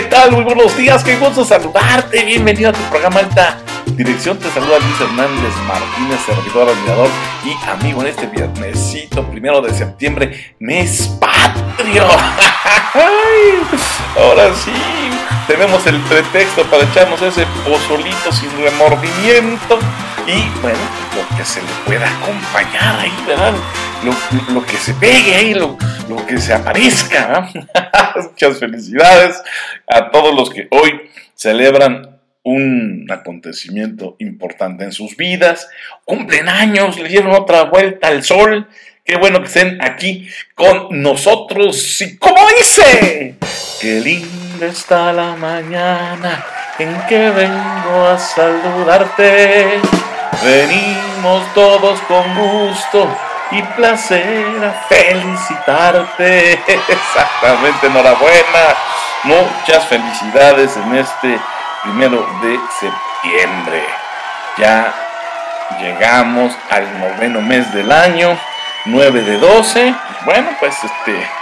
¿qué tal? Muy buenos días, qué gusto saludarte. Bienvenido a tu programa Alta Dirección. Te saluda Luis Hernández Martínez, servidor, admirador y amigo en este viernesito primero de septiembre, mes patrio. Ahora sí, tenemos el pretexto para echarnos ese pozolito sin remordimiento y bueno, lo que se le pueda acompañar ahí, ¿verdad? Lo, que se pegue ahí, lo, que se aparezca. Muchas felicidades a todos los que hoy celebran un acontecimiento importante en sus vidas, cumplen años, le dieron otra vuelta al sol. Qué bueno que estén aquí con nosotros. Y como dice, qué linda está la mañana en que vengo a saludarte. Venimos todos con gusto y placer a felicitarte. Exactamente, enhorabuena. Muchas felicidades en este primero de septiembre. Ya llegamos al noveno mes del año, 9 de 12. Bueno, pues este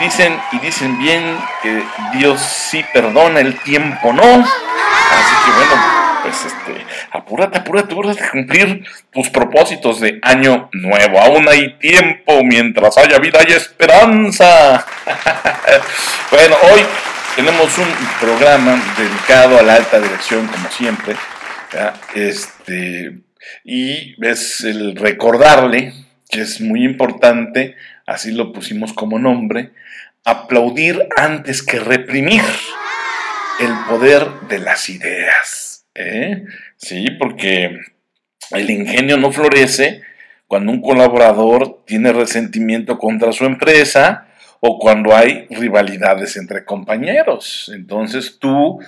dicen y dicen bien que Dios sí perdona, el tiempo no. Así que bueno, pues este, apúrate, apúrate, apúrate a cumplir tus propósitos de año nuevo. Aún hay tiempo, mientras haya vida hay esperanza. bueno, hoy tenemos un programa dedicado a la alta dirección, como siempre. Este, y es el recordarle, que es muy importante, así lo pusimos como nombre, aplaudir antes que reprimir el poder de las ideas. ¿Eh? Sí, porque el ingenio no florece cuando un colaborador tiene resentimiento contra su empresa o cuando hay rivalidades entre compañeros. Entonces tú,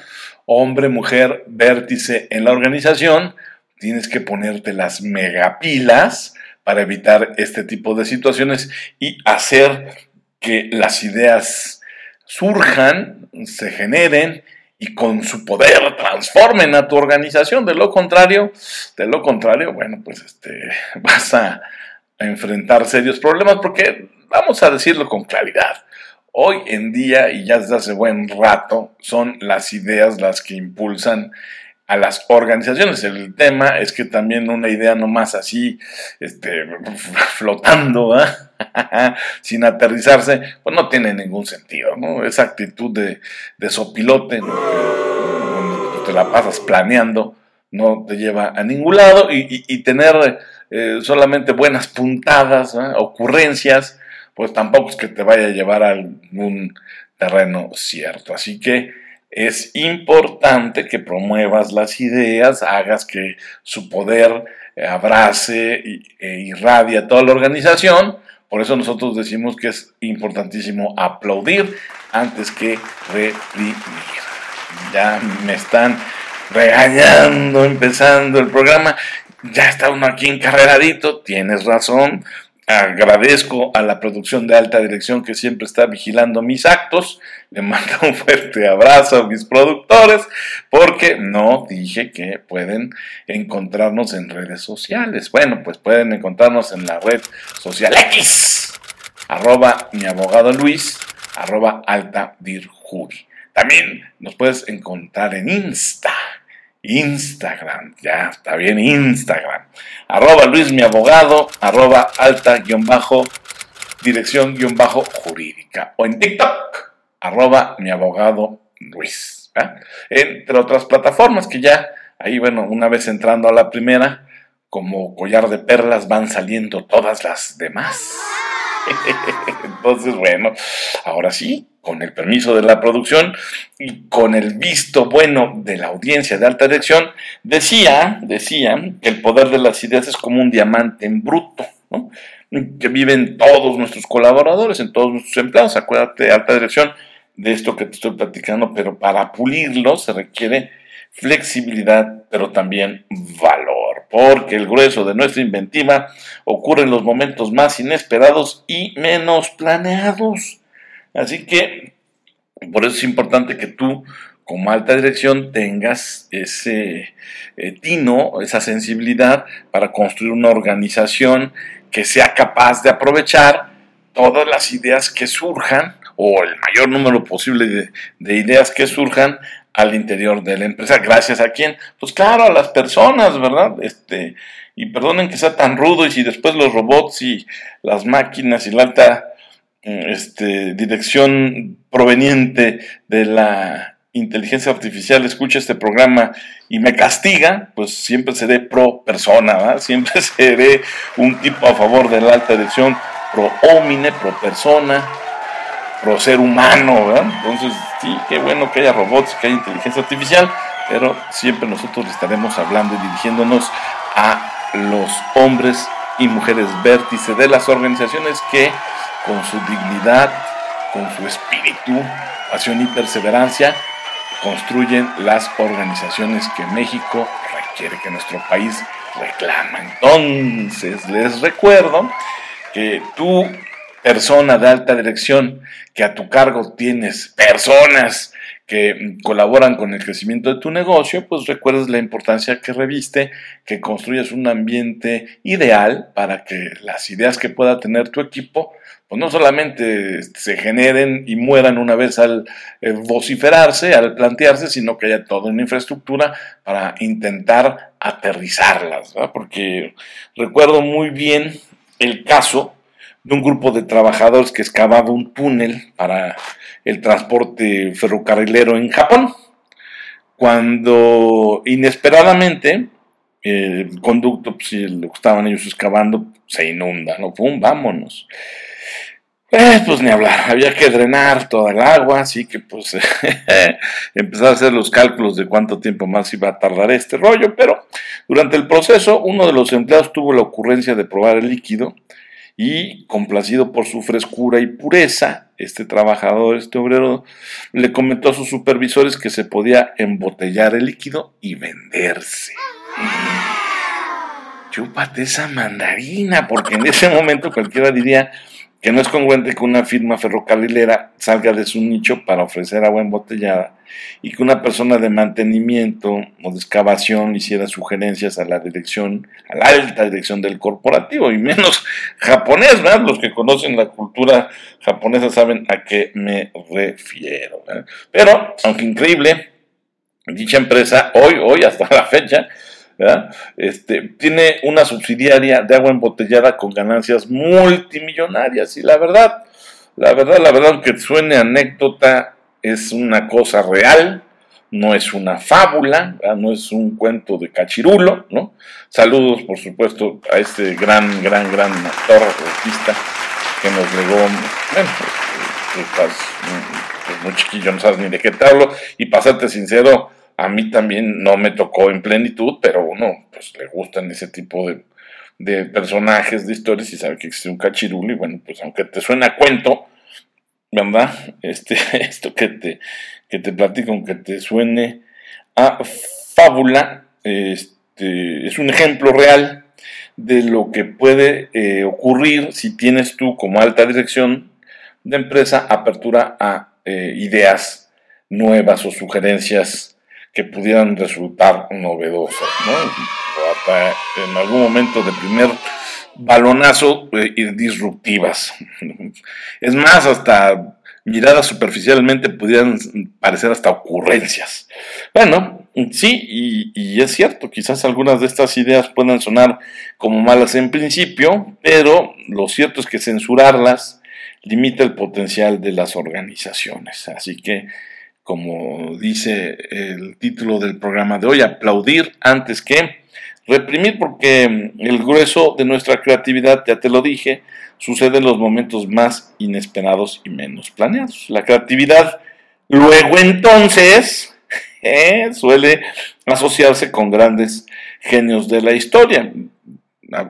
hombre, mujer, vértice en la organización, tienes que ponerte las megapilas para evitar este tipo de situaciones y hacer que las ideas surjan, se generen y con su poder transformen a tu organización. De lo contrario, de lo contrario, bueno, pues este, vas a, enfrentar serios problemas porque vamos a decirlo con claridad. Hoy en día, y ya desde hace buen rato, son las ideas las que impulsan a las organizaciones. El tema es que también una idea nomás así, este, flotando, sin aterrizarse, pues no tiene ningún sentido, ¿no? Esa actitud de, de sopilote, donde te la pasas planeando, no te lleva a ningún lado y, tener eh, solamente buenas puntadas, ocurrencias, pues tampoco es que te vaya a llevar a algún terreno cierto. Así que es importante que promuevas las ideas, hagas que su poder abrace e irradie a toda la organización. Por eso nosotros decimos que es importantísimo aplaudir antes que reprimir. Ya me están regañando empezando el programa. Ya está uno aquí encarreradito, tienes razón, Agradezco a la producción de alta dirección que siempre está vigilando mis actos. Le mando un fuerte abrazo a mis productores porque no dije que pueden encontrarnos en redes sociales. Bueno, pues pueden encontrarnos en la red social X, arroba mi abogado Luis, arroba alta También nos puedes encontrar en Insta Instagram, ya está bien, Instagram. Arroba Luis mi abogado, arroba alta guion bajo, dirección guion bajo jurídica. O en TikTok, arroba mi abogado Luis. Entre otras plataformas que ya, ahí bueno, una vez entrando a la primera, como collar de perlas van saliendo todas las demás. Entonces, bueno, ahora sí, con el permiso de la producción y con el visto bueno de la audiencia de alta dirección, decía, decía que el poder de las ideas es como un diamante en bruto, que viven todos nuestros colaboradores, en todos nuestros empleados. Acuérdate, alta dirección, de esto que te estoy platicando, pero para pulirlo se requiere flexibilidad, pero también valor, porque el grueso de nuestra inventiva ocurre en los momentos más inesperados y menos planeados. Así que por eso es importante que tú, como alta dirección, tengas ese eh, tino, esa sensibilidad para construir una organización que sea capaz de aprovechar todas las ideas que surjan o el mayor número posible de, de ideas que surjan al interior de la empresa. Gracias a quién? Pues claro, a las personas, ¿verdad? Este, y perdonen que sea tan rudo y si después los robots y las máquinas y la alta mm, este, dirección proveniente de la inteligencia artificial escucha este programa y me castiga, pues siempre seré pro persona, ¿verdad? siempre seré un tipo a favor de la alta dirección, pro homine, pro persona, pro ser humano, ¿verdad? Entonces, sí, qué bueno que haya robots, que haya inteligencia artificial, pero siempre nosotros estaremos hablando y dirigiéndonos a los hombres y mujeres vértice de las organizaciones que con su dignidad, con su espíritu, pasión y perseverancia construyen las organizaciones que México requiere, que nuestro país reclama. Entonces, les recuerdo que tú, persona de alta dirección, que a tu cargo tienes personas que colaboran con el crecimiento de tu negocio, pues recuerdes la importancia que reviste, que construyas un ambiente ideal para que las ideas que pueda tener tu equipo, pues no solamente se generen y mueran una vez al eh, vociferarse, al plantearse, sino que haya toda una infraestructura para intentar aterrizarlas, porque recuerdo muy bien el caso de un grupo de trabajadores que excavaba un túnel para el transporte ferrocarrilero en Japón, cuando inesperadamente el conducto, pues, lo estaban ellos excavando, se inunda, ¿no? ¡Pum! ¡Vámonos! Eh, pues ni hablar, había que drenar toda el agua, así que pues empezar a hacer los cálculos de cuánto tiempo más iba a tardar este rollo, pero durante el proceso uno de los empleados tuvo la ocurrencia de probar el líquido y complacido por su frescura y pureza, este trabajador, este obrero, le comentó a sus supervisores que se podía embotellar el líquido y venderse. Chúpate esa mandarina, porque en ese momento cualquiera diría, que no es congruente que una firma ferrocarrilera salga de su nicho para ofrecer agua embotellada y que una persona de mantenimiento o de excavación hiciera sugerencias a la dirección, a la alta dirección del corporativo y menos japonés, ¿verdad? Los que conocen la cultura japonesa saben a qué me refiero. Pero, aunque increíble, dicha empresa hoy, hoy hasta la fecha, este, tiene una subsidiaria de agua embotellada con ganancias multimillonarias y la verdad, la verdad, la verdad, que suene anécdota, es una cosa real, no es una fábula, no es un cuento de cachirulo, ¿no? Saludos, por supuesto, a este gran, gran, gran actor, artista que nos legó, bueno, tú estás pues, muy chiquillo, no sabes ni de qué te hablo, y pasarte sincero, a mí también no me tocó en plenitud, pero uno pues le gustan ese tipo de, de personajes, de historias y sabe que existe un cachirulo y bueno, pues aunque te suena cuento, ¿verdad? Este, esto que te, que te platico, aunque te suene a fábula, este, es un ejemplo real de lo que puede eh, ocurrir si tienes tú como alta dirección de empresa apertura a eh, ideas nuevas o sugerencias que pudieran resultar novedosas, ¿no? en algún momento de primer balonazo eh, y disruptivas. Es más, hasta miradas superficialmente pudieran parecer hasta ocurrencias. Bueno, sí, y, y, es cierto, quizás algunas de estas ideas puedan sonar como malas en principio, pero lo cierto es que censurarlas limita el potencial de las organizaciones. Así que como dice el título del programa de hoy, aplaudir antes que reprimir, porque el grueso de nuestra creatividad, ya te lo dije, sucede en los momentos más inesperados y menos planeados. La creatividad luego entonces eh, suele asociarse con grandes genios de la historia.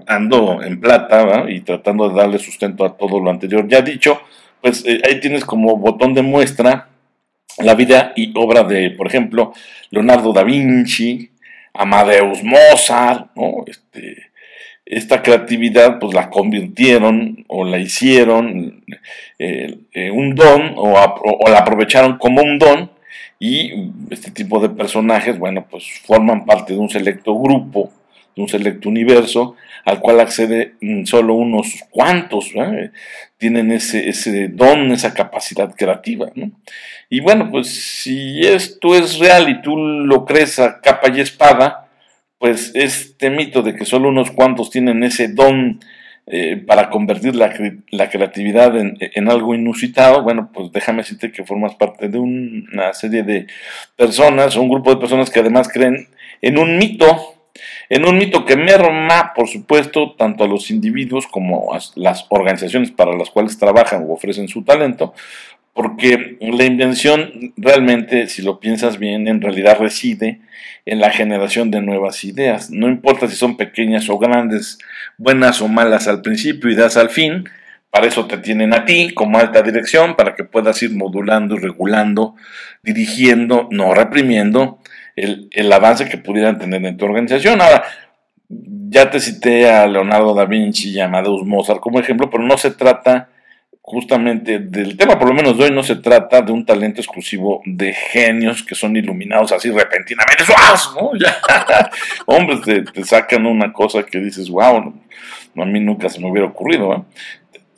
Ando en plata y tratando de darle sustento a todo lo anterior ya dicho, pues eh, ahí tienes como botón de muestra la vida y obra de, por ejemplo, Leonardo da Vinci, Amadeus Mozart, ¿no? Este, esta creatividad pues la convirtieron o la hicieron eh, eh, un don o, o, la aprovecharon como un don y este tipo de personajes, bueno, pues forman parte de un selecto grupo un selecto universo al cual accede mm, solo unos cuantos, tienen ese, ese don, esa capacidad creativa. Y bueno, pues si esto es real y tú lo crees a capa y espada, pues este mito de que solo unos cuantos tienen ese don eh, para convertir la, creatividad en, algo inusitado, bueno, pues déjame decirte que formas parte de una serie de personas, un grupo de personas que además creen en un mito, en un mito que merma, por supuesto, tanto a los individuos como a las organizaciones para las cuales trabajan o ofrecen su talento, porque la invención realmente, si lo piensas bien, en realidad reside en la generación de nuevas ideas. No importa si son pequeñas o grandes, buenas o malas al principio y das al fin, para eso te tienen a ti como alta dirección, para que puedas ir modulando y regulando, dirigiendo, no reprimiendo el, el avance que pudieran tener en tu organización. Ahora, ya te cité a Leonardo da Vinci y a Amadeus Mozart como ejemplo, pero no se trata justamente del tema, por lo menos de hoy, no se trata de un talento exclusivo de genios que son iluminados así repentinamente, ¿no? hombres te, te, sacan una cosa que dices, wow, a mí nunca se me hubiera ocurrido. ¿eh?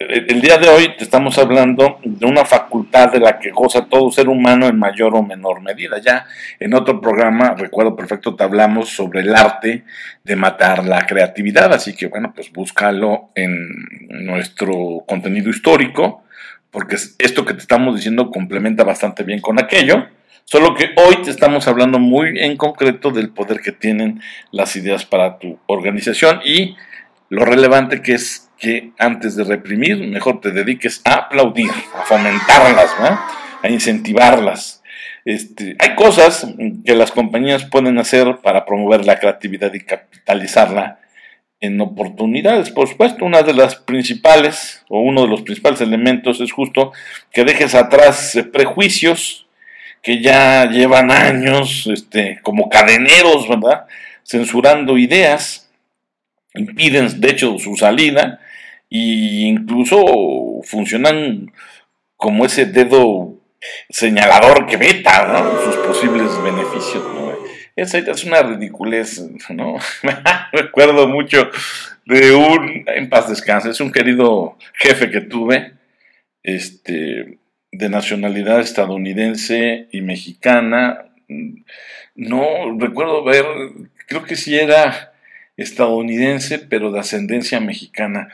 El día de hoy te estamos hablando de una facultad de la que goza todo ser humano en mayor o menor medida. Ya en otro programa, recuerdo perfecto, te hablamos sobre el arte de matar la creatividad, así que bueno, pues búscalo en nuestro contenido histórico, porque esto que te estamos diciendo complementa bastante bien con aquello. Solo que hoy te estamos hablando muy en concreto del poder que tienen las ideas para tu organización y lo relevante que es que antes de reprimir, mejor te dediques a aplaudir, a fomentarlas, a incentivarlas. Este, hay cosas que las compañías pueden hacer para promover la creatividad y capitalizarla en oportunidades. Por supuesto, una de las principales, o uno de los principales elementos es justo que dejes atrás prejuicios que ya llevan años este, como cadeneros, ¿verdad? Censurando ideas, impiden de hecho su salida y incluso funcionan como ese dedo señalador que veta sus posibles beneficios. Esa es una ridiculez, ¿no? Recuerdo mucho de un, en paz descanse, es un querido jefe que tuve, este, de nacionalidad estadounidense y mexicana. No recuerdo ver, creo que sí era estadounidense, pero de ascendencia mexicana.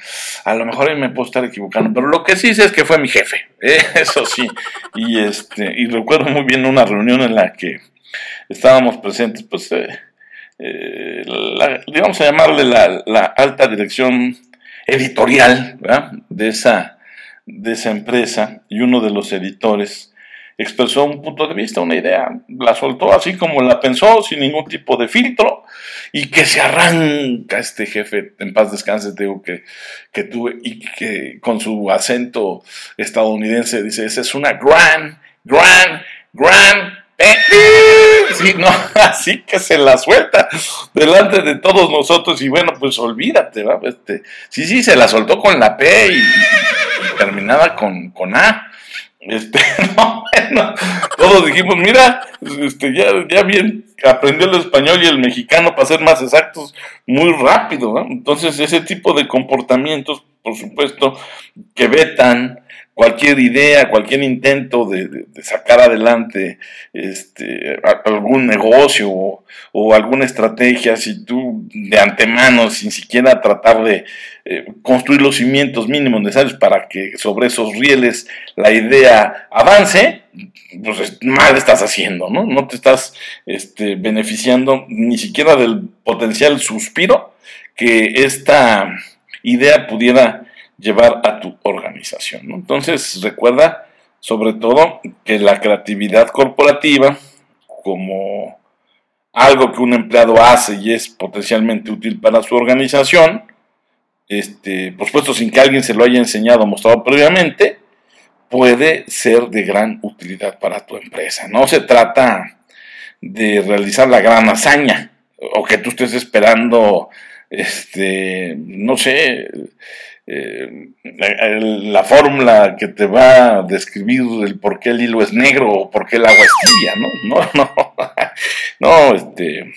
A lo mejor ahí me puedo estar equivocando, pero lo que sí sé es que fue mi jefe, ¿eh? eso sí. Y, este, y recuerdo muy bien una reunión en la que estábamos presentes, pues, eh, eh vamos a llamarle la, alta dirección editorial de esa, de esa empresa y uno de los editores expresó un punto de vista, una idea, la soltó así como la pensó, sin ningún tipo de filtro, y que se arranca este jefe, en paz descanse, digo, que, que tuve, y que con su acento estadounidense dice, esa es una gran, gran, gran Sí, no, así que se la suelta delante de todos nosotros y bueno, pues olvídate, ¿va? Este, sí, sí, se la soltó con la P y, terminada con, con A. Este, no, bueno, todos dijimos, mira, este, ya, ya bien aprendió el español y el mexicano para ser más exactos muy rápido. Entonces, ese tipo de comportamientos, por supuesto, que vetan cualquier idea, cualquier intento de, sacar adelante este, algún negocio o, alguna estrategia, si tú de antemano, sin siquiera tratar de eh, construir los cimientos mínimos necesarios para que sobre esos rieles la idea avance, pues mal estás haciendo, ¿no? No te estás este, beneficiando ni siquiera del potencial suspiro que esta idea pudiera llevar a tu organización. Entonces, recuerda sobre todo que la creatividad corporativa, como algo que un empleado hace y es potencialmente útil para su organización, este, por supuesto sin que alguien se lo haya enseñado o mostrado previamente, puede ser de gran utilidad para tu empresa. No se trata de realizar la gran hazaña o que tú estés esperando, este, no sé, eh, la fórmula que te va a describir el por qué el hilo es negro o por qué el agua es tibia, ¿no? No, no, no, este,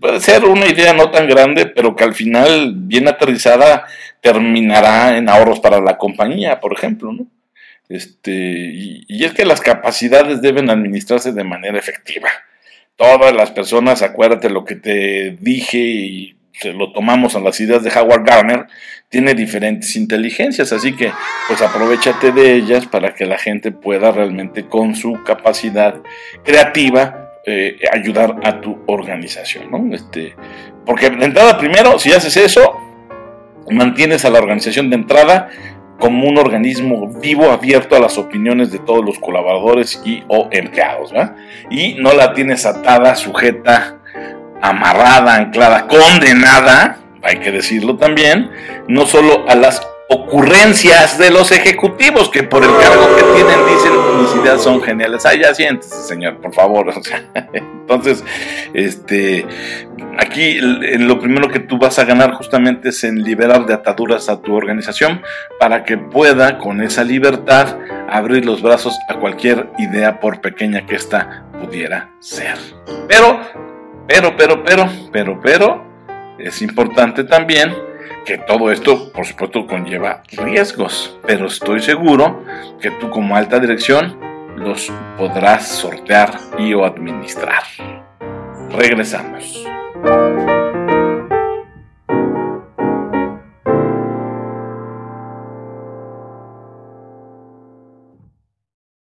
puede ser una idea no tan grande, pero que al final, bien aterrizada, terminará en ahorros para la compañía, por ejemplo, ¿no? Este, y, y es que las capacidades deben administrarse de manera efectiva. Todas las personas, acuérdate lo que te dije y se lo tomamos a las ideas de Howard Gardner, tiene diferentes inteligencias, así que pues aprovechate de ellas para que la gente pueda realmente con su capacidad creativa eh, ayudar a tu organización, ¿no? Este, porque de entrada, primero, si haces eso, mantienes a la organización de entrada como un organismo vivo, abierto a las opiniones de todos los colaboradores y o empleados. Y no la tienes atada, sujeta, amarrada, anclada, condenada, hay que decirlo también, no solo a las ocurrencias de los ejecutivos que por el cargo que tienen dicen mis ideas son geniales. Ah, ya siéntese, señor, por favor. entonces, este, aquí lo primero que tú vas a ganar justamente es en liberar de ataduras a tu organización para que pueda con esa libertad abrir los brazos a cualquier idea por pequeña que ésta pudiera ser. Pero, pero, pero, pero, pero, pero, es importante también que todo esto, por supuesto, conlleva riesgos, pero estoy seguro que tú como alta dirección los podrás sortear y o administrar. Regresamos.